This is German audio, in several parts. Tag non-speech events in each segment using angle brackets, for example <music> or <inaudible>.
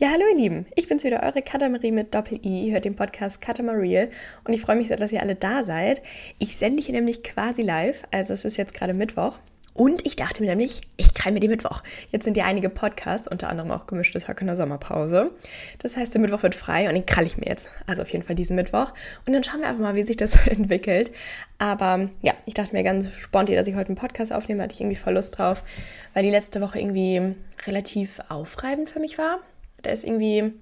Ja, hallo ihr Lieben, ich bin's wieder, eure Katamarie mit Doppel-I. Ihr hört den Podcast Katamarie und ich freue mich sehr, dass ihr alle da seid. Ich sende hier nämlich quasi live, also es ist jetzt gerade Mittwoch. Und ich dachte mir nämlich, ich mir den Mittwoch. Jetzt sind ja einige Podcasts, unter anderem auch gemischtes Hack in der Sommerpause. Das heißt, der Mittwoch wird frei und den krall ich mir jetzt. Also auf jeden Fall diesen Mittwoch. Und dann schauen wir einfach mal, wie sich das <laughs> entwickelt. Aber ja, ich dachte mir ganz spontan, dass ich heute einen Podcast aufnehme, hatte ich irgendwie voll Lust drauf, weil die letzte Woche irgendwie relativ aufreibend für mich war. Da ist irgendwie,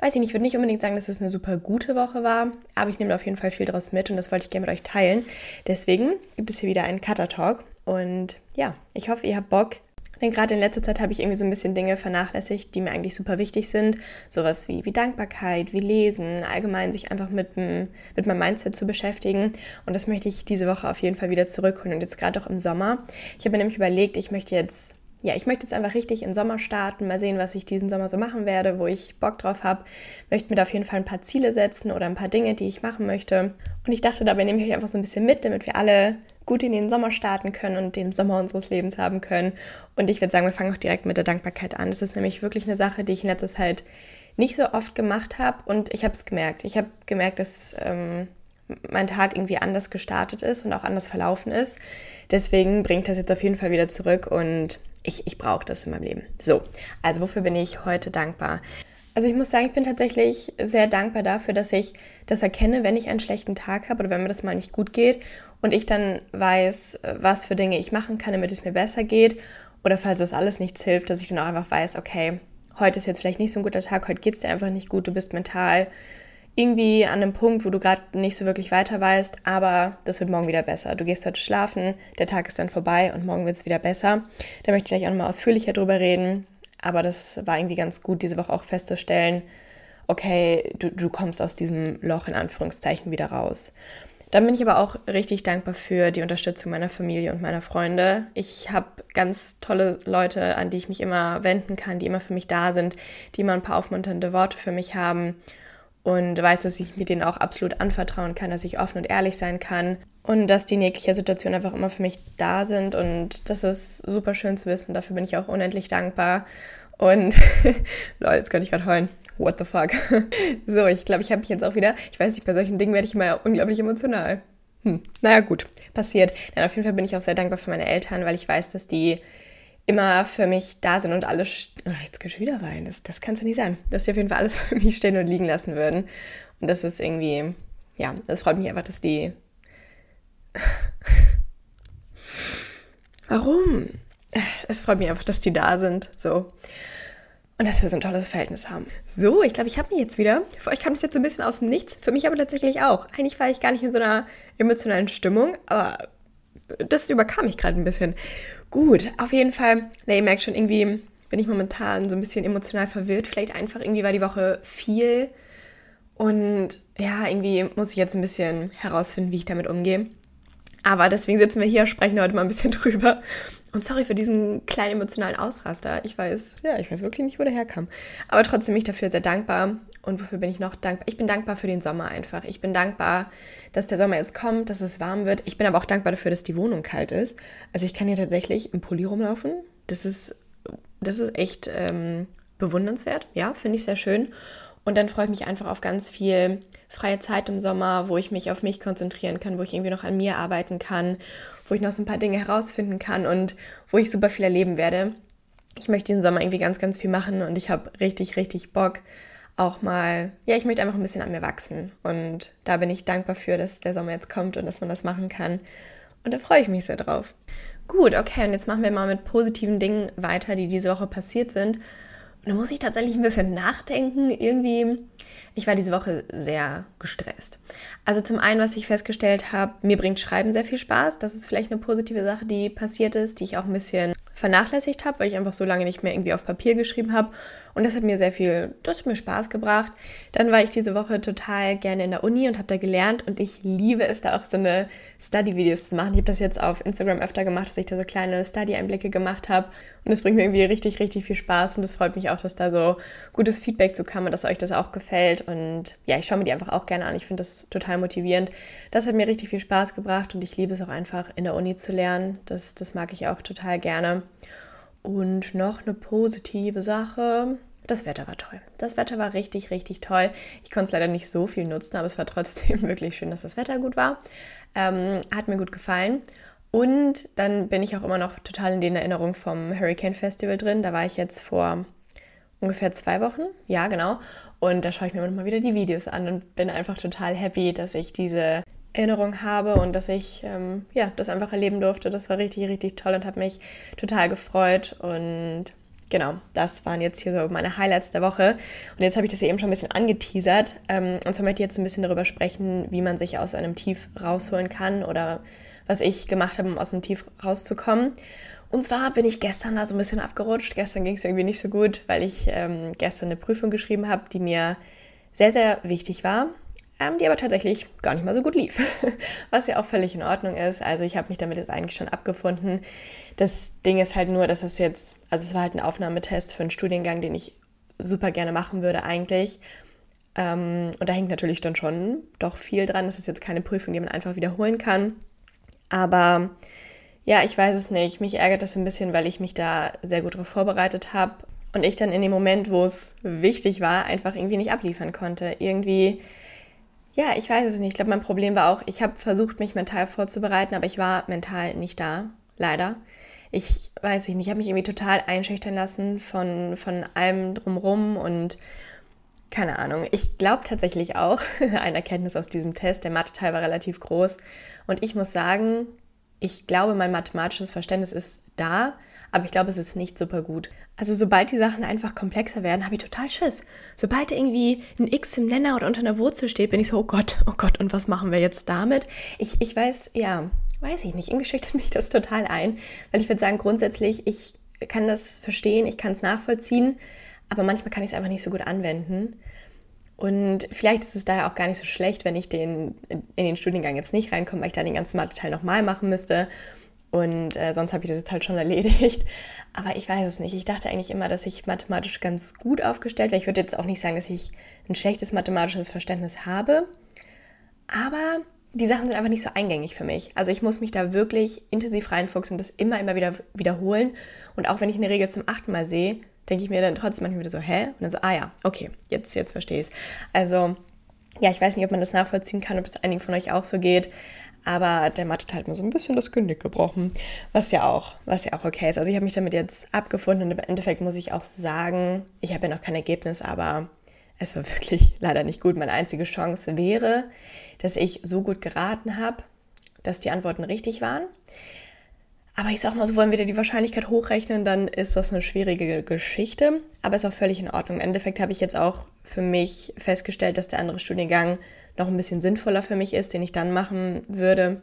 weiß ich nicht, ich würde nicht unbedingt sagen, dass es eine super gute Woche war, aber ich nehme auf jeden Fall viel draus mit und das wollte ich gerne mit euch teilen. Deswegen gibt es hier wieder einen Cutter Talk und ja, ich hoffe, ihr habt Bock. Denn gerade in letzter Zeit habe ich irgendwie so ein bisschen Dinge vernachlässigt, die mir eigentlich super wichtig sind. Sowas wie, wie Dankbarkeit, wie Lesen, allgemein sich einfach mit, mit meinem Mindset zu beschäftigen. Und das möchte ich diese Woche auf jeden Fall wieder zurückholen. Und jetzt gerade auch im Sommer. Ich habe mir nämlich überlegt, ich möchte jetzt ja, ich möchte jetzt einfach richtig in den Sommer starten, mal sehen, was ich diesen Sommer so machen werde, wo ich Bock drauf habe. Möchte mir da auf jeden Fall ein paar Ziele setzen oder ein paar Dinge, die ich machen möchte. Und ich dachte, dabei nehme ich euch einfach so ein bisschen mit, damit wir alle gut in den Sommer starten können und den Sommer unseres Lebens haben können. Und ich würde sagen, wir fangen auch direkt mit der Dankbarkeit an. Das ist nämlich wirklich eine Sache, die ich in letzter Zeit nicht so oft gemacht habe und ich habe es gemerkt. Ich habe gemerkt, dass ähm, mein Tag irgendwie anders gestartet ist und auch anders verlaufen ist. Deswegen bringe ich das jetzt auf jeden Fall wieder zurück und ich, ich brauche das in meinem Leben. So, also wofür bin ich heute dankbar? Also ich muss sagen, ich bin tatsächlich sehr dankbar dafür, dass ich das erkenne, wenn ich einen schlechten Tag habe oder wenn mir das mal nicht gut geht und ich dann weiß, was für Dinge ich machen kann, damit es mir besser geht. Oder falls das alles nichts hilft, dass ich dann auch einfach weiß, okay, heute ist jetzt vielleicht nicht so ein guter Tag, heute geht es dir einfach nicht gut, du bist mental irgendwie an einem Punkt, wo du gerade nicht so wirklich weiter weißt, aber das wird morgen wieder besser. Du gehst heute schlafen, der Tag ist dann vorbei und morgen wird es wieder besser. Da möchte ich gleich auch nochmal ausführlicher drüber reden, aber das war irgendwie ganz gut, diese Woche auch festzustellen, okay, du, du kommst aus diesem Loch in Anführungszeichen wieder raus. Dann bin ich aber auch richtig dankbar für die Unterstützung meiner Familie und meiner Freunde. Ich habe ganz tolle Leute, an die ich mich immer wenden kann, die immer für mich da sind, die immer ein paar aufmunternde Worte für mich haben und weiß, dass ich mit denen auch absolut anvertrauen kann, dass ich offen und ehrlich sein kann und dass die in jeglicher Situation einfach immer für mich da sind und das ist super schön zu wissen. Dafür bin ich auch unendlich dankbar und <laughs> Leute, jetzt könnte ich gerade heulen. What the fuck? <laughs> so, ich glaube, ich habe mich jetzt auch wieder, ich weiß nicht, bei solchen Dingen werde ich immer unglaublich emotional. Hm, naja, gut, passiert. Dann auf jeden Fall bin ich auch sehr dankbar für meine Eltern, weil ich weiß, dass die immer für mich da sind und alles. Oh, jetzt kann ich wieder weinen. Das, das kann es ja nicht sein. Dass sie auf jeden Fall alles <laughs> für mich stehen und liegen lassen würden. Und das ist irgendwie, ja, das freut mich einfach, dass die. <laughs> Warum? Es freut mich einfach, dass die da sind. So. Und dass wir so ein tolles Verhältnis haben. So, ich glaube, ich habe mich jetzt wieder. Für euch kam es jetzt so ein bisschen aus dem Nichts. Für mich aber tatsächlich auch. Eigentlich war ich gar nicht in so einer emotionalen Stimmung, aber das überkam mich gerade ein bisschen. Gut, auf jeden Fall, ne, ihr merkt schon, irgendwie bin ich momentan so ein bisschen emotional verwirrt. Vielleicht einfach irgendwie war die Woche viel. Und ja, irgendwie muss ich jetzt ein bisschen herausfinden, wie ich damit umgehe. Aber deswegen sitzen wir hier, sprechen heute mal ein bisschen <laughs> drüber. Und sorry für diesen kleinen emotionalen Ausraster. Ich weiß, ja, ich weiß wirklich nicht, wo der herkam. Aber trotzdem bin ich dafür sehr dankbar. Und wofür bin ich noch dankbar? Ich bin dankbar für den Sommer einfach. Ich bin dankbar, dass der Sommer jetzt kommt, dass es warm wird. Ich bin aber auch dankbar dafür, dass die Wohnung kalt ist. Also ich kann hier tatsächlich im Pulli rumlaufen. Das ist, das ist echt ähm, bewundernswert. Ja, finde ich sehr schön. Und dann freue ich mich einfach auf ganz viel freie Zeit im Sommer, wo ich mich auf mich konzentrieren kann, wo ich irgendwie noch an mir arbeiten kann, wo ich noch so ein paar Dinge herausfinden kann und wo ich super viel erleben werde. Ich möchte diesen Sommer irgendwie ganz, ganz viel machen und ich habe richtig, richtig Bock auch mal, ja, ich möchte einfach ein bisschen an mir wachsen. Und da bin ich dankbar für, dass der Sommer jetzt kommt und dass man das machen kann. Und da freue ich mich sehr drauf. Gut, okay, und jetzt machen wir mal mit positiven Dingen weiter, die diese Woche passiert sind. Und da muss ich tatsächlich ein bisschen nachdenken. Irgendwie, ich war diese Woche sehr gestresst. Also zum einen, was ich festgestellt habe, mir bringt Schreiben sehr viel Spaß. Das ist vielleicht eine positive Sache, die passiert ist, die ich auch ein bisschen vernachlässigt habe, weil ich einfach so lange nicht mehr irgendwie auf Papier geschrieben habe. Und das hat mir sehr viel, das hat mir Spaß gebracht. Dann war ich diese Woche total gerne in der Uni und habe da gelernt und ich liebe es, da auch so eine Study-Videos zu machen. Ich habe das jetzt auf Instagram öfter gemacht, dass ich da so kleine Study-Einblicke gemacht habe. Und das bringt mir irgendwie richtig, richtig viel Spaß und es freut mich auch, dass da so gutes Feedback zu kam und dass euch das auch gefällt. Und ja, ich schaue mir die einfach auch gerne an. Ich finde das total motivierend. Das hat mir richtig viel Spaß gebracht und ich liebe es auch einfach in der Uni zu lernen. Das, das mag ich auch total gerne. Und noch eine positive Sache. das Wetter war toll. Das Wetter war richtig, richtig toll. Ich konnte es leider nicht so viel nutzen, aber es war trotzdem <laughs> wirklich schön, dass das Wetter gut war. Ähm, hat mir gut gefallen. Und dann bin ich auch immer noch total in den Erinnerungen vom Hurricane Festival drin. Da war ich jetzt vor ungefähr zwei Wochen. Ja, genau. Und da schaue ich mir immer noch mal wieder die Videos an und bin einfach total happy, dass ich diese Erinnerung habe und dass ich ähm, ja, das einfach erleben durfte. Das war richtig, richtig toll und hat mich total gefreut. Und genau, das waren jetzt hier so meine Highlights der Woche. Und jetzt habe ich das ja eben schon ein bisschen angeteasert. Ähm, und zwar möchte ich jetzt ein bisschen darüber sprechen, wie man sich aus einem Tief rausholen kann oder was ich gemacht habe, um aus dem Tief rauszukommen. Und zwar bin ich gestern da so ein bisschen abgerutscht. Gestern ging es irgendwie nicht so gut, weil ich ähm, gestern eine Prüfung geschrieben habe, die mir sehr, sehr wichtig war, ähm, die aber tatsächlich gar nicht mal so gut lief. <laughs> Was ja auch völlig in Ordnung ist. Also ich habe mich damit jetzt eigentlich schon abgefunden. Das Ding ist halt nur, dass das jetzt, also es war halt ein Aufnahmetest für einen Studiengang, den ich super gerne machen würde eigentlich. Ähm, und da hängt natürlich dann schon doch viel dran. Das ist jetzt keine Prüfung, die man einfach wiederholen kann. Aber ja, ich weiß es nicht. Mich ärgert das ein bisschen, weil ich mich da sehr gut darauf vorbereitet habe und ich dann in dem Moment, wo es wichtig war, einfach irgendwie nicht abliefern konnte. Irgendwie, ja, ich weiß es nicht. Ich glaube, mein Problem war auch, ich habe versucht, mich mental vorzubereiten, aber ich war mental nicht da, leider. Ich weiß nicht, ich habe mich irgendwie total einschüchtern lassen von, von allem drumrum und keine Ahnung. Ich glaube tatsächlich auch, <laughs> eine Erkenntnis aus diesem Test, der Mathe-Teil war relativ groß. Und ich muss sagen, ich glaube, mein mathematisches Verständnis ist da, aber ich glaube, es ist nicht super gut. Also sobald die Sachen einfach komplexer werden, habe ich total Schiss. Sobald irgendwie ein X im Nenner oder unter einer Wurzel steht, bin ich so, oh Gott, oh Gott, und was machen wir jetzt damit? Ich, ich weiß, ja, weiß ich nicht, irgendwie schüchtert <laughs> mich das total ein, weil ich würde sagen, grundsätzlich, ich kann das verstehen, ich kann es nachvollziehen, aber manchmal kann ich es einfach nicht so gut anwenden. Und vielleicht ist es daher auch gar nicht so schlecht, wenn ich den, in den Studiengang jetzt nicht reinkomme, weil ich dann den ganzen Mathe-Teil nochmal machen müsste. Und äh, sonst habe ich das jetzt halt schon <laughs> erledigt. Aber ich weiß es nicht. Ich dachte eigentlich immer, dass ich mathematisch ganz gut aufgestellt wäre. Ich würde jetzt auch nicht sagen, dass ich ein schlechtes mathematisches Verständnis habe. Aber die Sachen sind einfach nicht so eingängig für mich. Also ich muss mich da wirklich intensiv reinfuchsen und das immer, immer wieder wiederholen. Und auch wenn ich eine Regel zum achten Mal sehe, denke ich mir dann trotzdem manchmal wieder so, hä? Und dann so, ah ja, okay, jetzt, jetzt verstehe ich es. Also, ja, ich weiß nicht, ob man das nachvollziehen kann, ob es einigen von euch auch so geht, aber der Mathe hat mir so ein bisschen das Genick gebrochen, was ja auch, was ja auch okay ist. Also ich habe mich damit jetzt abgefunden und im Endeffekt muss ich auch sagen, ich habe ja noch kein Ergebnis, aber es war <laughs> wirklich leider nicht gut. Meine einzige Chance wäre, dass ich so gut geraten habe, dass die Antworten richtig waren. Aber ich sag mal so, wollen wir die Wahrscheinlichkeit hochrechnen, dann ist das eine schwierige Geschichte. Aber ist auch völlig in Ordnung. Im Endeffekt habe ich jetzt auch für mich festgestellt, dass der andere Studiengang noch ein bisschen sinnvoller für mich ist, den ich dann machen würde.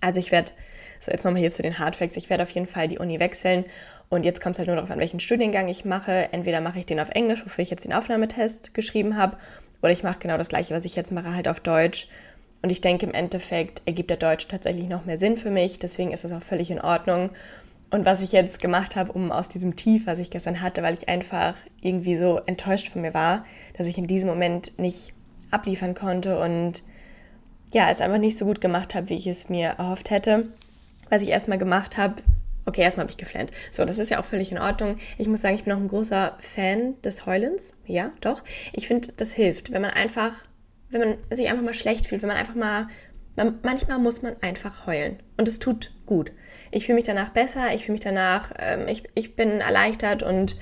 Also ich werde, so jetzt nochmal hier zu den Hardfacts, ich werde auf jeden Fall die Uni wechseln. Und jetzt kommt es halt nur darauf an, welchen Studiengang ich mache. Entweder mache ich den auf Englisch, wofür ich jetzt den Aufnahmetest geschrieben habe, oder ich mache genau das gleiche, was ich jetzt mache, halt auf Deutsch. Und ich denke, im Endeffekt ergibt der Deutsche tatsächlich noch mehr Sinn für mich. Deswegen ist es auch völlig in Ordnung. Und was ich jetzt gemacht habe, um aus diesem Tief, was ich gestern hatte, weil ich einfach irgendwie so enttäuscht von mir war, dass ich in diesem Moment nicht abliefern konnte und ja, es einfach nicht so gut gemacht habe, wie ich es mir erhofft hätte. Was ich erstmal gemacht habe, okay, erstmal habe ich geflennt. So, das ist ja auch völlig in Ordnung. Ich muss sagen, ich bin auch ein großer Fan des Heulens. Ja, doch. Ich finde, das hilft, wenn man einfach wenn man sich einfach mal schlecht fühlt, wenn man einfach mal, man, manchmal muss man einfach heulen und es tut gut. Ich fühle mich danach besser, ich fühle mich danach, ähm, ich, ich bin erleichtert und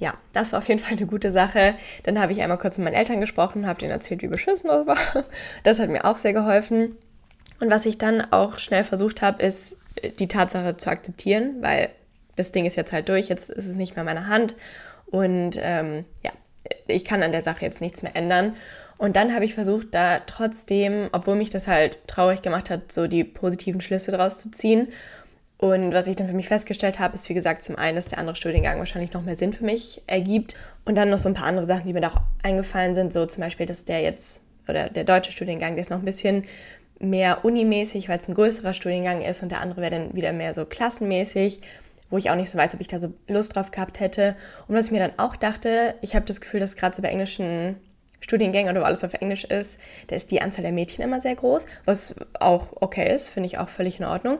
ja, das war auf jeden Fall eine gute Sache. Dann habe ich einmal kurz mit meinen Eltern gesprochen, habe denen erzählt, wie beschissen das war. Das hat mir auch sehr geholfen. Und was ich dann auch schnell versucht habe, ist die Tatsache zu akzeptieren, weil das Ding ist jetzt halt durch, jetzt ist es nicht mehr in meiner Hand und ähm, ja, ich kann an der Sache jetzt nichts mehr ändern. Und dann habe ich versucht, da trotzdem, obwohl mich das halt traurig gemacht hat, so die positiven Schlüsse draus zu ziehen. Und was ich dann für mich festgestellt habe, ist wie gesagt zum einen, dass der andere Studiengang wahrscheinlich noch mehr Sinn für mich ergibt. Und dann noch so ein paar andere Sachen, die mir da auch eingefallen sind, so zum Beispiel, dass der jetzt, oder der deutsche Studiengang, der ist noch ein bisschen mehr unimäßig, weil es ein größerer Studiengang ist und der andere wäre dann wieder mehr so klassenmäßig, wo ich auch nicht so weiß, ob ich da so Lust drauf gehabt hätte. Und was ich mir dann auch dachte, ich habe das Gefühl, dass gerade so bei englischen Studiengänge oder wo alles auf Englisch ist, da ist die Anzahl der Mädchen immer sehr groß, was auch okay ist, finde ich auch völlig in Ordnung.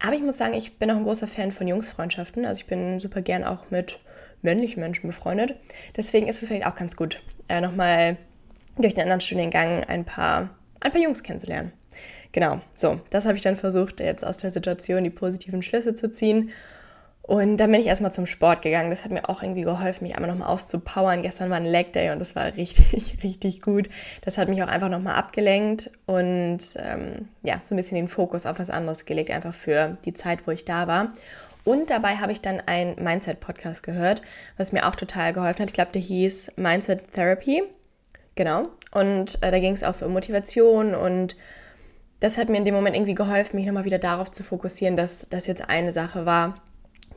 Aber ich muss sagen, ich bin auch ein großer Fan von Jungsfreundschaften. Also ich bin super gern auch mit männlichen Menschen befreundet. Deswegen ist es vielleicht auch ganz gut, äh, nochmal durch den anderen Studiengang ein paar, ein paar Jungs kennenzulernen. Genau, so, das habe ich dann versucht, jetzt aus der Situation die positiven Schlüsse zu ziehen. Und dann bin ich erstmal zum Sport gegangen. Das hat mir auch irgendwie geholfen, mich einmal nochmal auszupowern. Gestern war ein Leg Day und das war <laughs> richtig, richtig gut. Das hat mich auch einfach nochmal abgelenkt und ähm, ja, so ein bisschen den Fokus auf was anderes gelegt, einfach für die Zeit, wo ich da war. Und dabei habe ich dann einen Mindset-Podcast gehört, was mir auch total geholfen hat. Ich glaube, der hieß Mindset Therapy. Genau. Und äh, da ging es auch so um Motivation und das hat mir in dem Moment irgendwie geholfen, mich nochmal wieder darauf zu fokussieren, dass das jetzt eine Sache war,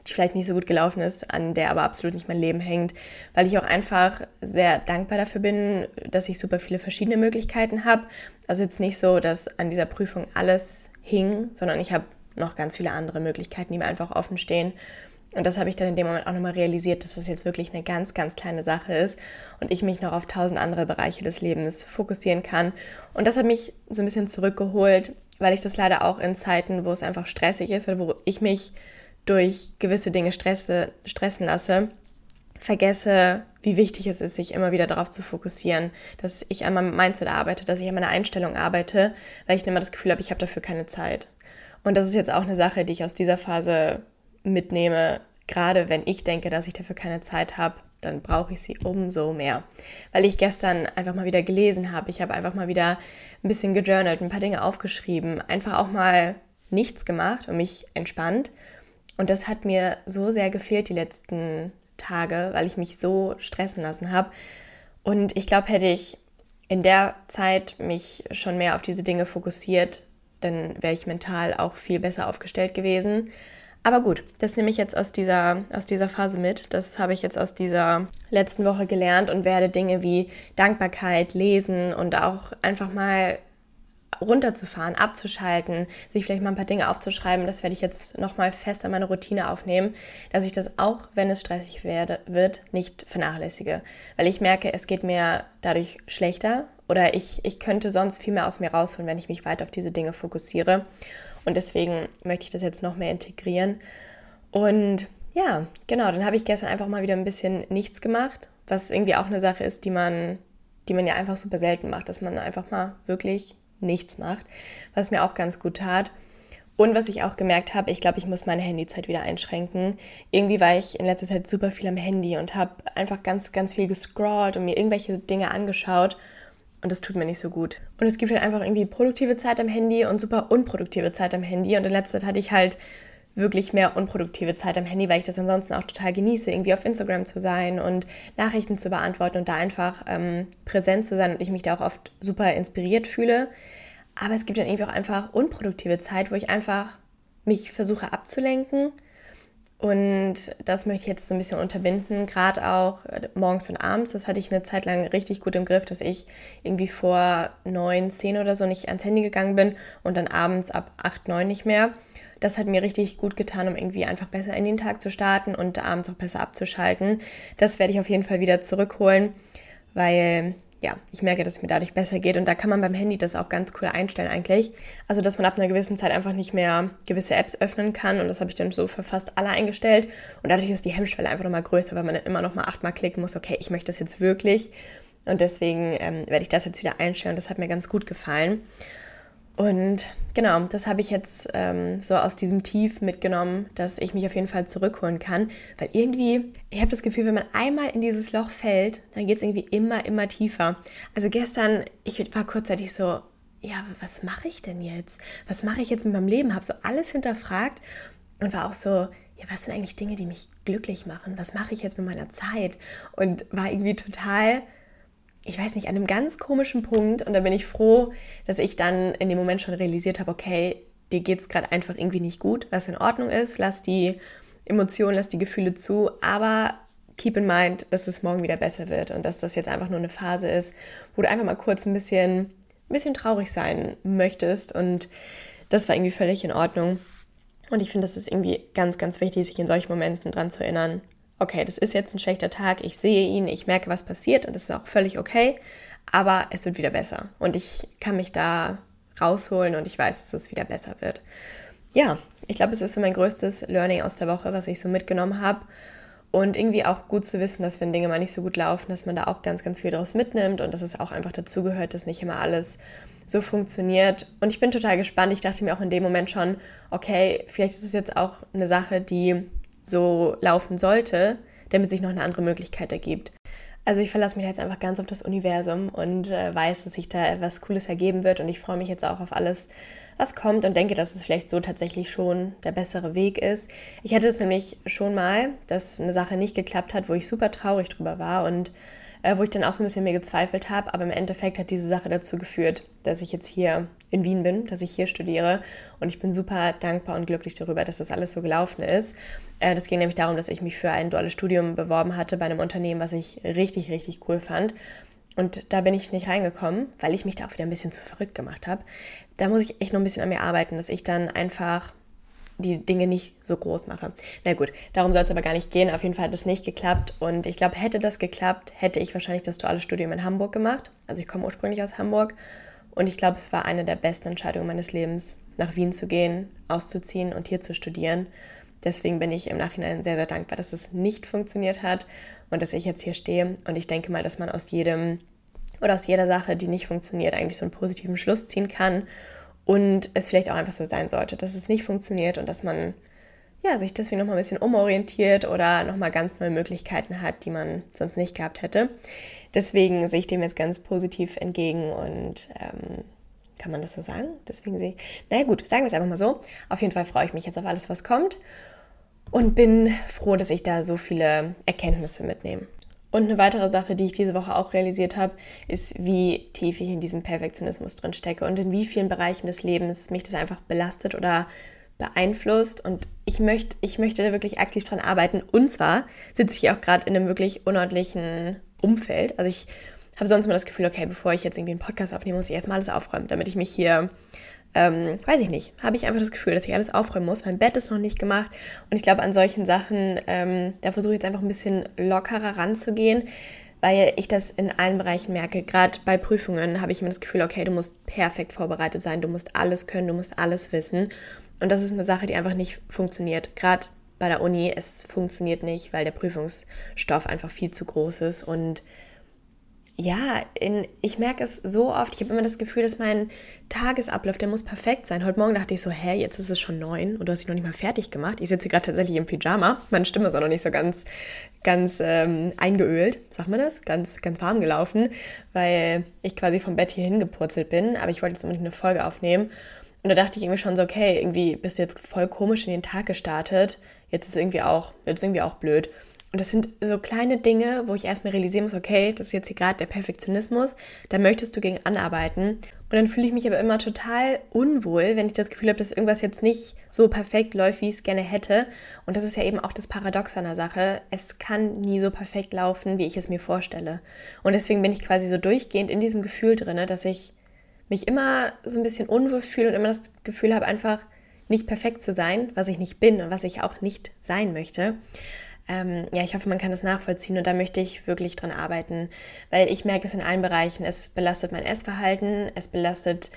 die vielleicht nicht so gut gelaufen ist, an der aber absolut nicht mein Leben hängt, weil ich auch einfach sehr dankbar dafür bin, dass ich super viele verschiedene Möglichkeiten habe. Also jetzt nicht so, dass an dieser Prüfung alles hing, sondern ich habe noch ganz viele andere Möglichkeiten, die mir einfach offen stehen. Und das habe ich dann in dem Moment auch nochmal realisiert, dass das jetzt wirklich eine ganz, ganz kleine Sache ist und ich mich noch auf tausend andere Bereiche des Lebens fokussieren kann. Und das hat mich so ein bisschen zurückgeholt, weil ich das leider auch in Zeiten, wo es einfach stressig ist oder wo ich mich durch gewisse Dinge stresse, stressen lasse, vergesse, wie wichtig es ist, sich immer wieder darauf zu fokussieren, dass ich an meinem Mindset arbeite, dass ich an meiner Einstellung arbeite, weil ich immer das Gefühl habe, ich habe dafür keine Zeit. Und das ist jetzt auch eine Sache, die ich aus dieser Phase mitnehme. Gerade wenn ich denke, dass ich dafür keine Zeit habe, dann brauche ich sie umso mehr. Weil ich gestern einfach mal wieder gelesen habe. Ich habe einfach mal wieder ein bisschen gejournalt, ein paar Dinge aufgeschrieben, einfach auch mal nichts gemacht und mich entspannt. Und das hat mir so sehr gefehlt die letzten Tage, weil ich mich so stressen lassen habe. Und ich glaube, hätte ich in der Zeit mich schon mehr auf diese Dinge fokussiert, dann wäre ich mental auch viel besser aufgestellt gewesen. Aber gut, das nehme ich jetzt aus dieser, aus dieser Phase mit. Das habe ich jetzt aus dieser letzten Woche gelernt und werde Dinge wie Dankbarkeit lesen und auch einfach mal runterzufahren, abzuschalten, sich vielleicht mal ein paar Dinge aufzuschreiben. Das werde ich jetzt nochmal fest an meine Routine aufnehmen, dass ich das auch, wenn es stressig werde, wird, nicht vernachlässige. Weil ich merke, es geht mir dadurch schlechter oder ich, ich könnte sonst viel mehr aus mir rausholen, wenn ich mich weiter auf diese Dinge fokussiere. Und deswegen möchte ich das jetzt noch mehr integrieren. Und ja, genau, dann habe ich gestern einfach mal wieder ein bisschen nichts gemacht, was irgendwie auch eine Sache ist, die man, die man ja einfach super selten macht, dass man einfach mal wirklich nichts macht, was mir auch ganz gut tat. Und was ich auch gemerkt habe, ich glaube, ich muss meine Handyzeit wieder einschränken. Irgendwie war ich in letzter Zeit super viel am Handy und habe einfach ganz, ganz viel gescrollt und mir irgendwelche Dinge angeschaut. Und das tut mir nicht so gut. Und es gibt halt einfach irgendwie produktive Zeit am Handy und super unproduktive Zeit am Handy. Und in letzter Zeit hatte ich halt wirklich mehr unproduktive Zeit am Handy, weil ich das ansonsten auch total genieße, irgendwie auf Instagram zu sein und Nachrichten zu beantworten und da einfach ähm, präsent zu sein und ich mich da auch oft super inspiriert fühle. Aber es gibt dann irgendwie auch einfach unproduktive Zeit, wo ich einfach mich versuche abzulenken. Und das möchte ich jetzt so ein bisschen unterbinden, gerade auch äh, morgens und abends. Das hatte ich eine Zeit lang richtig gut im Griff, dass ich irgendwie vor neun, zehn oder so nicht ans Handy gegangen bin und dann abends ab acht, neun nicht mehr. Das hat mir richtig gut getan, um irgendwie einfach besser in den Tag zu starten und abends auch besser abzuschalten. Das werde ich auf jeden Fall wieder zurückholen, weil ja, ich merke, dass es mir dadurch besser geht. Und da kann man beim Handy das auch ganz cool einstellen eigentlich. Also, dass man ab einer gewissen Zeit einfach nicht mehr gewisse Apps öffnen kann. Und das habe ich dann so für fast alle eingestellt. Und dadurch ist die Hemmschwelle einfach nochmal größer, weil man dann immer nochmal achtmal klicken muss, okay, ich möchte das jetzt wirklich. Und deswegen ähm, werde ich das jetzt wieder einstellen. Das hat mir ganz gut gefallen. Und genau, das habe ich jetzt ähm, so aus diesem Tief mitgenommen, dass ich mich auf jeden Fall zurückholen kann. Weil irgendwie, ich habe das Gefühl, wenn man einmal in dieses Loch fällt, dann geht es irgendwie immer, immer tiefer. Also gestern, ich war kurzzeitig so, ja, was mache ich denn jetzt? Was mache ich jetzt mit meinem Leben? Habe so alles hinterfragt und war auch so, ja, was sind eigentlich Dinge, die mich glücklich machen? Was mache ich jetzt mit meiner Zeit? Und war irgendwie total ich weiß nicht, an einem ganz komischen Punkt. Und da bin ich froh, dass ich dann in dem Moment schon realisiert habe, okay, dir geht es gerade einfach irgendwie nicht gut, was in Ordnung ist. Lass die Emotionen, lass die Gefühle zu, aber keep in mind, dass es morgen wieder besser wird und dass das jetzt einfach nur eine Phase ist, wo du einfach mal kurz ein bisschen, ein bisschen traurig sein möchtest. Und das war irgendwie völlig in Ordnung. Und ich finde, das ist irgendwie ganz, ganz wichtig, sich in solchen Momenten dran zu erinnern, okay, das ist jetzt ein schlechter Tag, ich sehe ihn, ich merke, was passiert und das ist auch völlig okay, aber es wird wieder besser und ich kann mich da rausholen und ich weiß, dass es wieder besser wird. Ja, ich glaube, es ist so mein größtes Learning aus der Woche, was ich so mitgenommen habe. Und irgendwie auch gut zu wissen, dass wenn Dinge mal nicht so gut laufen, dass man da auch ganz, ganz viel daraus mitnimmt und dass es auch einfach dazugehört, dass nicht immer alles so funktioniert. Und ich bin total gespannt. Ich dachte mir auch in dem Moment schon, okay, vielleicht ist es jetzt auch eine Sache, die so laufen sollte, damit sich noch eine andere Möglichkeit ergibt. Also ich verlasse mich jetzt einfach ganz auf das Universum und äh, weiß, dass sich da etwas Cooles ergeben wird und ich freue mich jetzt auch auf alles, was kommt und denke, dass es vielleicht so tatsächlich schon der bessere Weg ist. Ich hatte es nämlich schon mal, dass eine Sache nicht geklappt hat, wo ich super traurig drüber war und äh, wo ich dann auch so ein bisschen mir gezweifelt habe. Aber im Endeffekt hat diese Sache dazu geführt, dass ich jetzt hier in Wien bin, dass ich hier studiere. Und ich bin super dankbar und glücklich darüber, dass das alles so gelaufen ist. Äh, das ging nämlich darum, dass ich mich für ein duales Studium beworben hatte bei einem Unternehmen, was ich richtig, richtig cool fand. Und da bin ich nicht reingekommen, weil ich mich da auch wieder ein bisschen zu verrückt gemacht habe. Da muss ich echt noch ein bisschen an mir arbeiten, dass ich dann einfach die Dinge nicht so groß mache. Na gut, darum soll es aber gar nicht gehen. Auf jeden Fall hat es nicht geklappt. Und ich glaube, hätte das geklappt, hätte ich wahrscheinlich das duale Studium in Hamburg gemacht. Also ich komme ursprünglich aus Hamburg. Und ich glaube, es war eine der besten Entscheidungen meines Lebens, nach Wien zu gehen, auszuziehen und hier zu studieren. Deswegen bin ich im Nachhinein sehr, sehr dankbar, dass es nicht funktioniert hat und dass ich jetzt hier stehe. Und ich denke mal, dass man aus jedem oder aus jeder Sache, die nicht funktioniert, eigentlich so einen positiven Schluss ziehen kann und es vielleicht auch einfach so sein sollte, dass es nicht funktioniert und dass man ja, sich deswegen nochmal ein bisschen umorientiert oder nochmal ganz neue Möglichkeiten hat, die man sonst nicht gehabt hätte. Deswegen sehe ich dem jetzt ganz positiv entgegen und ähm, kann man das so sagen? Deswegen sehe ich, naja gut, sagen wir es einfach mal so. Auf jeden Fall freue ich mich jetzt auf alles, was kommt und bin froh, dass ich da so viele Erkenntnisse mitnehme. Und eine weitere Sache, die ich diese Woche auch realisiert habe, ist, wie tief ich in diesem Perfektionismus drin stecke und in wie vielen Bereichen des Lebens mich das einfach belastet oder beeinflusst. Und ich möchte, ich möchte da wirklich aktiv dran arbeiten. Und zwar sitze ich auch gerade in einem wirklich unordentlichen Umfeld. Also ich habe sonst immer das Gefühl, okay, bevor ich jetzt irgendwie einen Podcast aufnehme, muss ich erstmal alles aufräumen, damit ich mich hier ähm, weiß ich nicht, habe ich einfach das Gefühl, dass ich alles aufräumen muss. Mein Bett ist noch nicht gemacht und ich glaube, an solchen Sachen, ähm, da versuche ich jetzt einfach ein bisschen lockerer ranzugehen, weil ich das in allen Bereichen merke. Gerade bei Prüfungen habe ich immer das Gefühl, okay, du musst perfekt vorbereitet sein, du musst alles können, du musst alles wissen. Und das ist eine Sache, die einfach nicht funktioniert. Gerade bei der Uni, es funktioniert nicht, weil der Prüfungsstoff einfach viel zu groß ist und ja, in, ich merke es so oft, ich habe immer das Gefühl, dass mein Tagesablauf, der muss perfekt sein. Heute Morgen dachte ich so, hä, jetzt ist es schon neun und du hast dich noch nicht mal fertig gemacht. Ich sitze gerade tatsächlich im Pyjama. Meine Stimme ist auch noch nicht so ganz, ganz ähm, eingeölt, sagt man das? Ganz, ganz warm gelaufen, weil ich quasi vom Bett hier hingepurzelt bin. Aber ich wollte jetzt unbedingt eine Folge aufnehmen. Und da dachte ich irgendwie schon so, okay, irgendwie bist du jetzt voll komisch in den Tag gestartet. Jetzt ist irgendwie auch, jetzt ist irgendwie auch blöd. Und das sind so kleine Dinge, wo ich erstmal realisieren muss, okay, das ist jetzt hier gerade der Perfektionismus, da möchtest du gegen anarbeiten. Und dann fühle ich mich aber immer total unwohl, wenn ich das Gefühl habe, dass irgendwas jetzt nicht so perfekt läuft, wie ich es gerne hätte. Und das ist ja eben auch das Paradox an der Sache. Es kann nie so perfekt laufen, wie ich es mir vorstelle. Und deswegen bin ich quasi so durchgehend in diesem Gefühl drin, dass ich mich immer so ein bisschen unwohl fühle und immer das Gefühl habe, einfach nicht perfekt zu sein, was ich nicht bin und was ich auch nicht sein möchte ähm, ja, ich hoffe, man kann das nachvollziehen und da möchte ich wirklich dran arbeiten, weil ich merke es in allen Bereichen. Es belastet mein Essverhalten, es belastet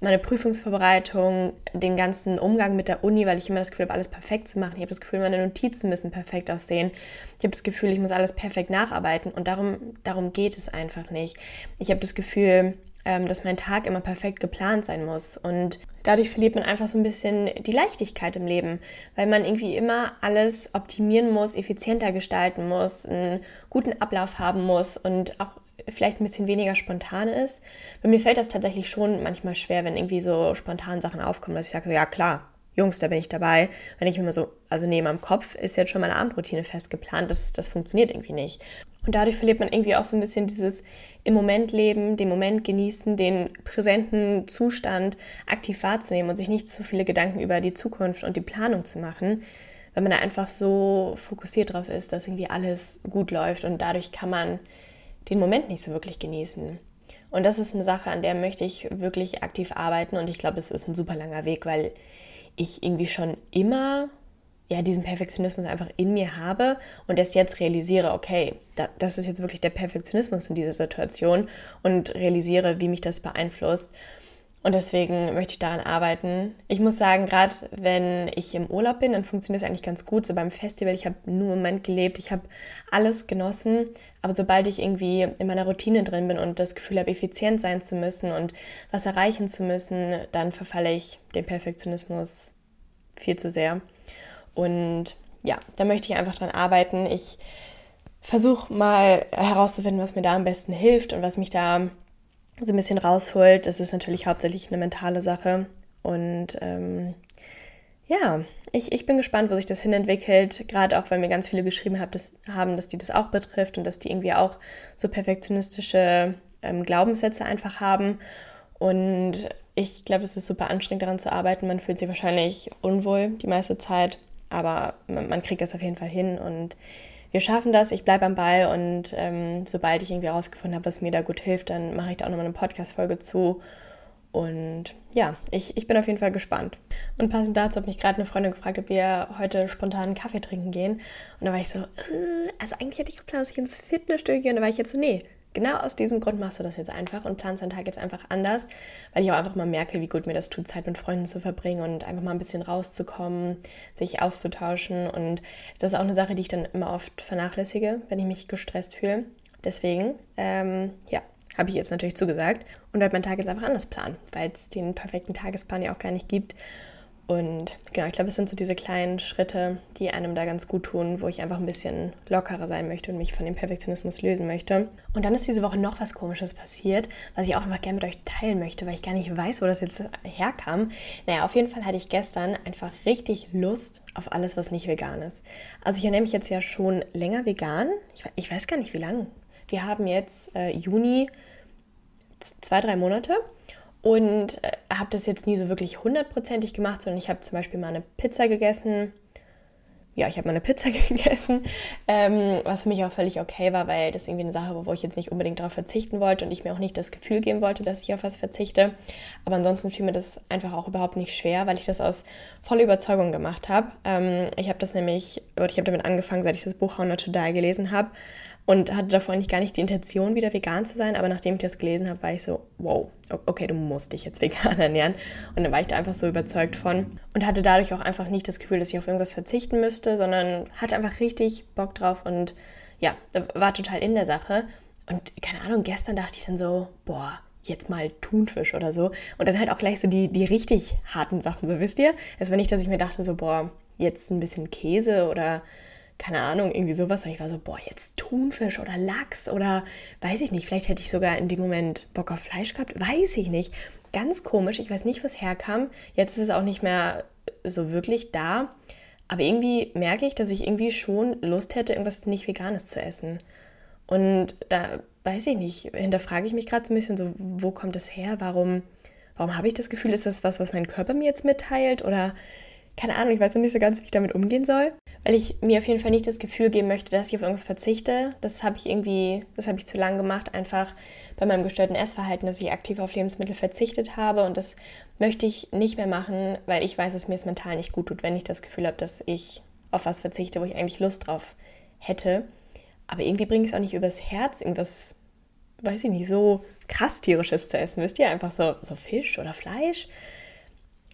meine Prüfungsvorbereitung, den ganzen Umgang mit der Uni, weil ich immer das Gefühl habe, alles perfekt zu machen. Ich habe das Gefühl, meine Notizen müssen perfekt aussehen. Ich habe das Gefühl, ich muss alles perfekt nacharbeiten und darum, darum geht es einfach nicht. Ich habe das Gefühl, ähm, dass mein Tag immer perfekt geplant sein muss. Und dadurch verliert man einfach so ein bisschen die Leichtigkeit im Leben, weil man irgendwie immer alles optimieren muss, effizienter gestalten muss, einen guten Ablauf haben muss und auch vielleicht ein bisschen weniger spontan ist. Bei mir fällt das tatsächlich schon manchmal schwer, wenn irgendwie so spontan Sachen aufkommen, dass ich sage, ja klar, Jungs, da bin ich dabei. Wenn ich immer so, also neben meinem Kopf ist jetzt schon meine Abendroutine fest geplant, das, das funktioniert irgendwie nicht. Und dadurch verliert man irgendwie auch so ein bisschen dieses im Moment leben, den Moment genießen, den präsenten Zustand aktiv wahrzunehmen und sich nicht zu viele Gedanken über die Zukunft und die Planung zu machen, weil man da einfach so fokussiert drauf ist, dass irgendwie alles gut läuft und dadurch kann man den Moment nicht so wirklich genießen. Und das ist eine Sache, an der möchte ich wirklich aktiv arbeiten und ich glaube, es ist ein super langer Weg, weil ich irgendwie schon immer ja, diesen Perfektionismus einfach in mir habe und erst jetzt realisiere, okay, da, das ist jetzt wirklich der Perfektionismus in dieser Situation und realisiere, wie mich das beeinflusst. Und deswegen möchte ich daran arbeiten. Ich muss sagen, gerade wenn ich im Urlaub bin, dann funktioniert es eigentlich ganz gut. So beim Festival, ich habe nur im Moment gelebt, ich habe alles genossen. Aber sobald ich irgendwie in meiner Routine drin bin und das Gefühl habe, effizient sein zu müssen und was erreichen zu müssen, dann verfalle ich dem Perfektionismus viel zu sehr. Und ja, da möchte ich einfach dran arbeiten. Ich versuche mal herauszufinden, was mir da am besten hilft und was mich da so ein bisschen rausholt. Das ist natürlich hauptsächlich eine mentale Sache. Und ähm, ja, ich, ich bin gespannt, wo sich das hinentwickelt. Gerade auch, weil mir ganz viele geschrieben hab, dass, haben, dass die das auch betrifft und dass die irgendwie auch so perfektionistische ähm, Glaubenssätze einfach haben. Und ich glaube, es ist super anstrengend daran zu arbeiten. Man fühlt sich wahrscheinlich unwohl die meiste Zeit, aber man, man kriegt das auf jeden Fall hin. Und wir schaffen das, ich bleibe am Ball und ähm, sobald ich irgendwie herausgefunden habe, was mir da gut hilft, dann mache ich da auch nochmal eine Podcast-Folge zu. Und ja, ich, ich bin auf jeden Fall gespannt. Und passend dazu hat mich gerade eine Freundin gefragt, ob wir heute spontan einen Kaffee trinken gehen. Und da war ich so, äh, also eigentlich hätte ich geplant, dass ich ins Fitnessstudio gehe. Und da war ich jetzt so, nee, genau aus diesem Grund machst du das jetzt einfach und planst deinen Tag jetzt einfach anders, weil ich auch einfach mal merke, wie gut mir das tut, Zeit mit Freunden zu verbringen und einfach mal ein bisschen rauszukommen, sich auszutauschen. Und das ist auch eine Sache, die ich dann immer oft vernachlässige, wenn ich mich gestresst fühle. Deswegen, ähm, ja, habe ich jetzt natürlich zugesagt und werde meinen Tag jetzt einfach anders planen, weil es den perfekten Tagesplan ja auch gar nicht gibt. Und genau, ich glaube, es sind so diese kleinen Schritte, die einem da ganz gut tun, wo ich einfach ein bisschen lockerer sein möchte und mich von dem Perfektionismus lösen möchte. Und dann ist diese Woche noch was Komisches passiert, was ich auch einfach gerne mit euch teilen möchte, weil ich gar nicht weiß, wo das jetzt herkam. Naja, auf jeden Fall hatte ich gestern einfach richtig Lust auf alles, was nicht vegan ist. Also ich ernähre mich jetzt ja schon länger vegan. Ich, ich weiß gar nicht, wie lange. Wir haben jetzt äh, Juni, zwei, drei Monate und äh, habe das jetzt nie so wirklich hundertprozentig gemacht, sondern ich habe zum Beispiel mal eine Pizza gegessen. Ja, ich habe mal eine Pizza <laughs> gegessen, ähm, was für mich auch völlig okay war, weil das irgendwie eine Sache war, wo ich jetzt nicht unbedingt darauf verzichten wollte und ich mir auch nicht das Gefühl geben wollte, dass ich auf was verzichte. Aber ansonsten fiel mir das einfach auch überhaupt nicht schwer, weil ich das aus voller Überzeugung gemacht habe. Ähm, ich habe das nämlich, oder ich habe damit angefangen, seit ich das Buch How Not to Die gelesen habe und hatte davor eigentlich gar nicht die Intention, wieder vegan zu sein. Aber nachdem ich das gelesen habe, war ich so, wow, okay, du musst dich jetzt <laughs> vegan ernähren. Und dann war ich da einfach so überzeugt von und hatte dadurch auch einfach nicht das Gefühl, dass ich auf irgendwas verzichten müsste, sondern hatte einfach richtig Bock drauf und ja, war total in der Sache. Und keine Ahnung, gestern dachte ich dann so, boah, jetzt mal Thunfisch oder so. Und dann halt auch gleich so die, die richtig harten Sachen, so wisst ihr? Es war nicht, dass ich mir dachte, so, boah, jetzt ein bisschen Käse oder keine Ahnung, irgendwie sowas. Und ich war so, boah, jetzt Thunfisch oder Lachs oder weiß ich nicht. Vielleicht hätte ich sogar in dem Moment Bock auf Fleisch gehabt. Weiß ich nicht. Ganz komisch. Ich weiß nicht, was herkam. Jetzt ist es auch nicht mehr so wirklich da. Aber irgendwie merke ich, dass ich irgendwie schon Lust hätte, irgendwas nicht Veganes zu essen. Und da weiß ich nicht, hinterfrage ich mich gerade so ein bisschen so, wo kommt das her? Warum, warum habe ich das Gefühl, ist das was, was mein Körper mir jetzt mitteilt? Oder keine Ahnung, ich weiß noch nicht so ganz, wie ich damit umgehen soll weil ich mir auf jeden Fall nicht das Gefühl geben möchte, dass ich auf irgendwas verzichte. Das habe ich irgendwie, das habe ich zu lang gemacht, einfach bei meinem gestörten Essverhalten, dass ich aktiv auf Lebensmittel verzichtet habe und das möchte ich nicht mehr machen, weil ich weiß, dass mir es mental nicht gut tut, wenn ich das Gefühl habe, dass ich auf was verzichte, wo ich eigentlich Lust drauf hätte. Aber irgendwie bringe ich es auch nicht übers Herz, irgendwas, weiß ich nicht, so krass tierisches zu essen. Wisst ihr, einfach so, so Fisch oder Fleisch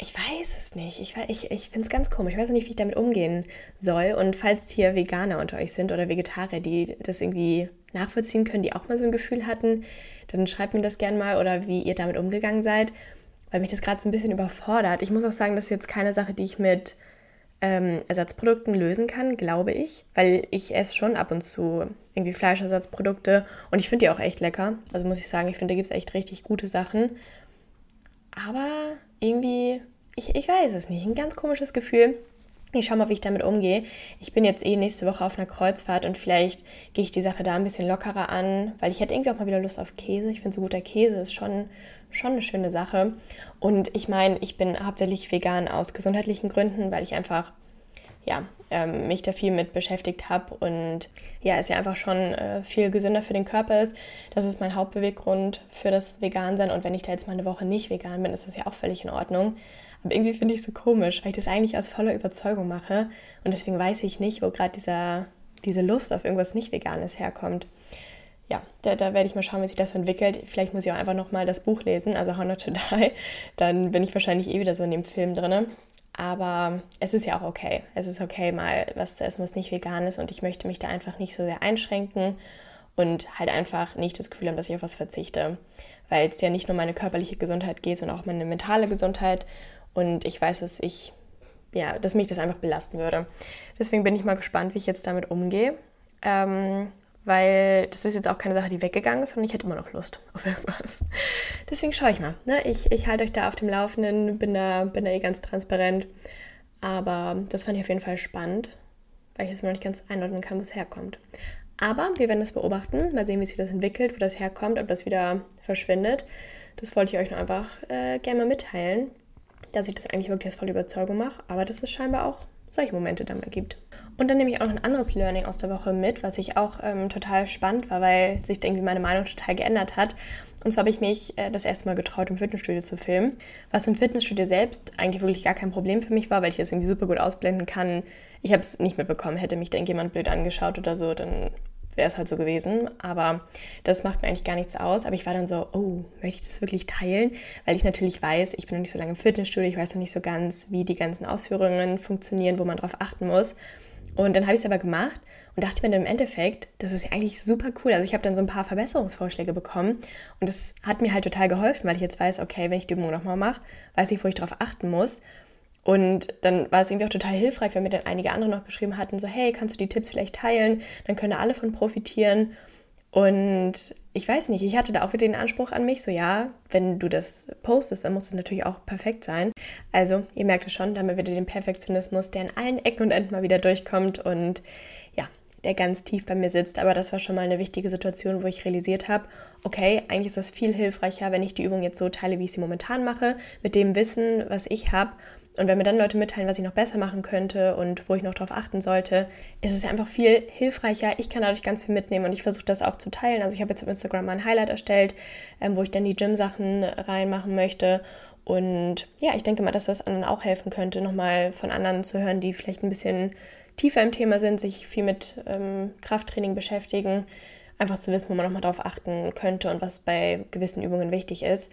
ich weiß es nicht. Ich, ich, ich finde es ganz komisch. Ich weiß nicht, wie ich damit umgehen soll. Und falls hier Veganer unter euch sind oder Vegetarier, die das irgendwie nachvollziehen können, die auch mal so ein Gefühl hatten, dann schreibt mir das gerne mal oder wie ihr damit umgegangen seid, weil mich das gerade so ein bisschen überfordert. Ich muss auch sagen, das ist jetzt keine Sache, die ich mit ähm, Ersatzprodukten lösen kann, glaube ich, weil ich esse schon ab und zu irgendwie Fleischersatzprodukte und ich finde die auch echt lecker. Also muss ich sagen, ich finde, da gibt es echt richtig gute Sachen. Aber irgendwie ich, ich weiß es nicht, ein ganz komisches Gefühl. Ich schaue mal, wie ich damit umgehe. Ich bin jetzt eh nächste Woche auf einer Kreuzfahrt und vielleicht gehe ich die Sache da ein bisschen lockerer an, weil ich hätte irgendwie auch mal wieder Lust auf Käse. Ich finde, so guter Käse ist schon, schon eine schöne Sache. Und ich meine, ich bin hauptsächlich vegan aus gesundheitlichen Gründen, weil ich einfach ja, ähm, mich da viel mit beschäftigt habe und ja, es ja einfach schon äh, viel gesünder für den Körper ist. Das ist mein Hauptbeweggrund für das Vegansein und wenn ich da jetzt mal eine Woche nicht vegan bin, ist das ja auch völlig in Ordnung. Aber irgendwie finde ich es so komisch, weil ich das eigentlich aus voller Überzeugung mache. Und deswegen weiß ich nicht, wo gerade diese Lust auf irgendwas nicht Veganes herkommt. ja, da, da werde ich mal schauen, wie sich das entwickelt. Vielleicht muss ich auch einfach nochmal das Buch lesen, also How Not to <laughs> Die. Dann bin ich wahrscheinlich eh wieder so in dem Film drin. Aber es ist ja auch okay. Es ist okay, mal was zu essen, was nicht vegan ist. Und ich möchte mich da einfach nicht so sehr einschränken und halt einfach nicht das Gefühl haben, dass ich auf was verzichte. Weil es ja nicht nur meine körperliche Gesundheit geht, sondern auch meine mentale Gesundheit. Und ich weiß, dass ich, ja, dass mich das einfach belasten würde. Deswegen bin ich mal gespannt, wie ich jetzt damit umgehe. Ähm, weil das ist jetzt auch keine Sache, die weggegangen ist und ich hätte immer noch Lust auf irgendwas. <laughs> Deswegen schaue ich mal. Ne? Ich, ich halte euch da auf dem Laufenden, bin da, bin da eh ganz transparent. Aber das fand ich auf jeden Fall spannend, weil ich es noch nicht ganz einordnen kann, wo es herkommt. Aber wir werden das beobachten, mal sehen, wie sich das entwickelt, wo das herkommt, ob das wieder verschwindet. Das wollte ich euch noch einfach äh, gerne mal mitteilen, dass ich das eigentlich wirklich aus voller Überzeugung mache, aber dass es scheinbar auch solche Momente dann mal gibt. Und dann nehme ich auch noch ein anderes Learning aus der Woche mit, was ich auch ähm, total spannend war, weil sich irgendwie meine Meinung total geändert hat. Und zwar habe ich mich äh, das erste Mal getraut, im Fitnessstudio zu filmen, was im Fitnessstudio selbst eigentlich wirklich gar kein Problem für mich war, weil ich das irgendwie super gut ausblenden kann. Ich habe es nicht mitbekommen, hätte mich denn jemand blöd angeschaut oder so, dann wäre es halt so gewesen. Aber das macht mir eigentlich gar nichts aus. Aber ich war dann so, oh, möchte ich das wirklich teilen? Weil ich natürlich weiß, ich bin noch nicht so lange im Fitnessstudio, ich weiß noch nicht so ganz, wie die ganzen Ausführungen funktionieren, wo man drauf achten muss. Und dann habe ich es aber gemacht und dachte mir dann im Endeffekt, das ist ja eigentlich super cool. Also ich habe dann so ein paar Verbesserungsvorschläge bekommen und das hat mir halt total geholfen, weil ich jetzt weiß, okay, wenn ich die Übung nochmal mache, weiß ich, wo ich drauf achten muss. Und dann war es irgendwie auch total hilfreich, wenn mir dann einige andere noch geschrieben hatten, so, hey, kannst du die Tipps vielleicht teilen? Dann können alle von profitieren. Und ich weiß nicht, ich hatte da auch wieder den Anspruch an mich, so ja, wenn du das postest, dann muss es natürlich auch perfekt sein. Also, ihr merkt es schon, da haben wir wieder den Perfektionismus, der in allen Ecken und Enden mal wieder durchkommt und ja, der ganz tief bei mir sitzt. Aber das war schon mal eine wichtige Situation, wo ich realisiert habe, okay, eigentlich ist das viel hilfreicher, wenn ich die Übung jetzt so teile, wie ich sie momentan mache, mit dem Wissen, was ich habe und wenn mir dann Leute mitteilen, was ich noch besser machen könnte und wo ich noch darauf achten sollte, ist es einfach viel hilfreicher. Ich kann dadurch ganz viel mitnehmen und ich versuche das auch zu teilen. Also ich habe jetzt auf Instagram mal ein Highlight erstellt, ähm, wo ich dann die Gym-Sachen reinmachen möchte. Und ja, ich denke mal, dass das anderen auch helfen könnte, nochmal von anderen zu hören, die vielleicht ein bisschen tiefer im Thema sind, sich viel mit ähm, Krafttraining beschäftigen, einfach zu wissen, wo man nochmal darauf achten könnte und was bei gewissen Übungen wichtig ist.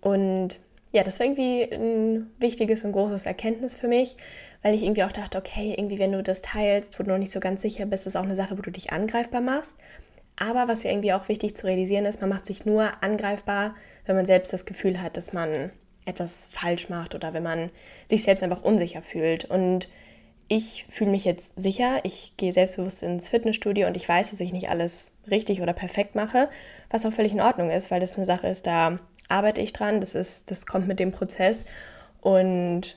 Und ja, das war irgendwie ein wichtiges und großes Erkenntnis für mich, weil ich irgendwie auch dachte, okay, irgendwie, wenn du das teilst, wo du noch nicht so ganz sicher bist, ist auch eine Sache, wo du dich angreifbar machst. Aber was ja irgendwie auch wichtig zu realisieren ist, man macht sich nur angreifbar, wenn man selbst das Gefühl hat, dass man etwas falsch macht oder wenn man sich selbst einfach unsicher fühlt. Und ich fühle mich jetzt sicher, ich gehe selbstbewusst ins Fitnessstudio und ich weiß, dass ich nicht alles richtig oder perfekt mache, was auch völlig in Ordnung ist, weil das eine Sache ist, da arbeite ich dran. Das, ist, das kommt mit dem Prozess. Und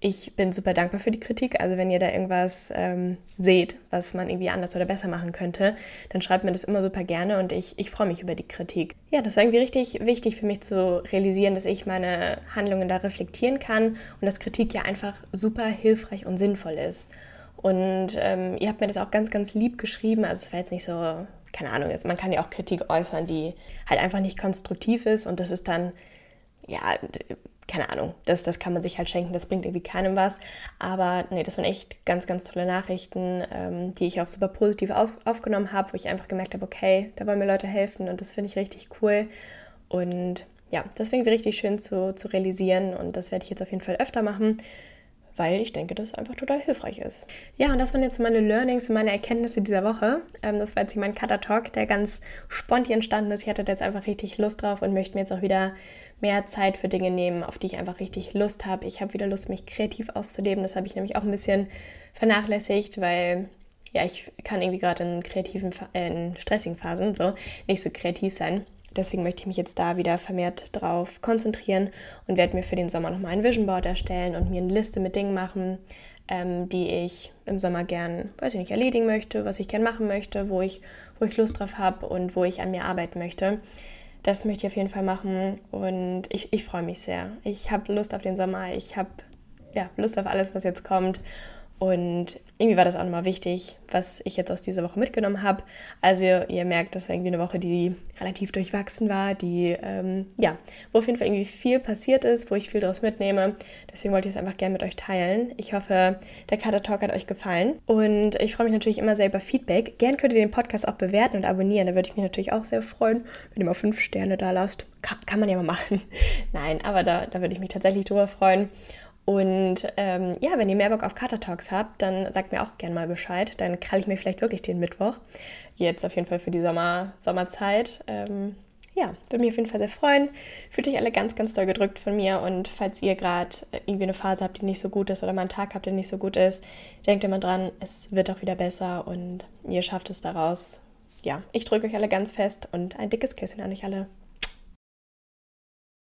ich bin super dankbar für die Kritik. Also wenn ihr da irgendwas ähm, seht, was man irgendwie anders oder besser machen könnte, dann schreibt mir das immer super gerne und ich, ich freue mich über die Kritik. Ja, das war irgendwie richtig wichtig für mich zu realisieren, dass ich meine Handlungen da reflektieren kann und dass Kritik ja einfach super hilfreich und sinnvoll ist. Und ähm, ihr habt mir das auch ganz, ganz lieb geschrieben. Also es war jetzt nicht so keine Ahnung, ist, man kann ja auch Kritik äußern, die halt einfach nicht konstruktiv ist und das ist dann, ja, keine Ahnung, das, das kann man sich halt schenken, das bringt irgendwie keinem was. Aber nee, das waren echt ganz, ganz tolle Nachrichten, ähm, die ich auch super positiv auf, aufgenommen habe, wo ich einfach gemerkt habe, okay, da wollen mir Leute helfen und das finde ich richtig cool. Und ja, deswegen richtig schön zu, zu realisieren und das werde ich jetzt auf jeden Fall öfter machen weil ich denke, dass es einfach total hilfreich ist. Ja, und das waren jetzt meine Learnings und meine Erkenntnisse dieser Woche. Ähm, das war jetzt hier mein Cutter Talk, der ganz spontan entstanden ist. Ich hatte jetzt einfach richtig Lust drauf und möchte mir jetzt auch wieder mehr Zeit für Dinge nehmen, auf die ich einfach richtig Lust habe. Ich habe wieder Lust, mich kreativ auszuleben. Das habe ich nämlich auch ein bisschen vernachlässigt, weil ja, ich kann irgendwie gerade in kreativen, äh, in stressigen Phasen so nicht so kreativ sein. Deswegen möchte ich mich jetzt da wieder vermehrt drauf konzentrieren und werde mir für den Sommer nochmal ein Vision Board erstellen und mir eine Liste mit Dingen machen, ähm, die ich im Sommer gern, weiß ich nicht, erledigen möchte, was ich gern machen möchte, wo ich, wo ich Lust drauf habe und wo ich an mir arbeiten möchte. Das möchte ich auf jeden Fall machen und ich, ich freue mich sehr. Ich habe Lust auf den Sommer, ich habe ja, Lust auf alles, was jetzt kommt Und irgendwie war das auch nochmal wichtig, was ich jetzt aus dieser Woche mitgenommen habe. Also ihr merkt, das war irgendwie eine Woche, die relativ durchwachsen war, die, ähm, ja, wo auf jeden Fall irgendwie viel passiert ist, wo ich viel daraus mitnehme. Deswegen wollte ich es einfach gerne mit euch teilen. Ich hoffe, der Kater Talk hat euch gefallen. Und ich freue mich natürlich immer sehr über Feedback. Gern könnt ihr den Podcast auch bewerten und abonnieren. Da würde ich mich natürlich auch sehr freuen, wenn ihr mal fünf Sterne da lasst. Kann, kann man ja mal machen. <laughs> Nein, aber da, da würde ich mich tatsächlich drüber freuen. Und ähm, ja, wenn ihr mehr Bock auf Kater Talks habt, dann sagt mir auch gerne mal Bescheid. Dann krall ich mir vielleicht wirklich den Mittwoch. Jetzt auf jeden Fall für die Sommer, Sommerzeit. Ähm, ja, würde mich auf jeden Fall sehr freuen. Fühlt euch alle ganz, ganz doll gedrückt von mir. Und falls ihr gerade irgendwie eine Phase habt, die nicht so gut ist oder mal einen Tag habt, der nicht so gut ist, denkt immer dran, es wird auch wieder besser und ihr schafft es daraus. Ja, ich drücke euch alle ganz fest und ein dickes Küsschen an euch alle.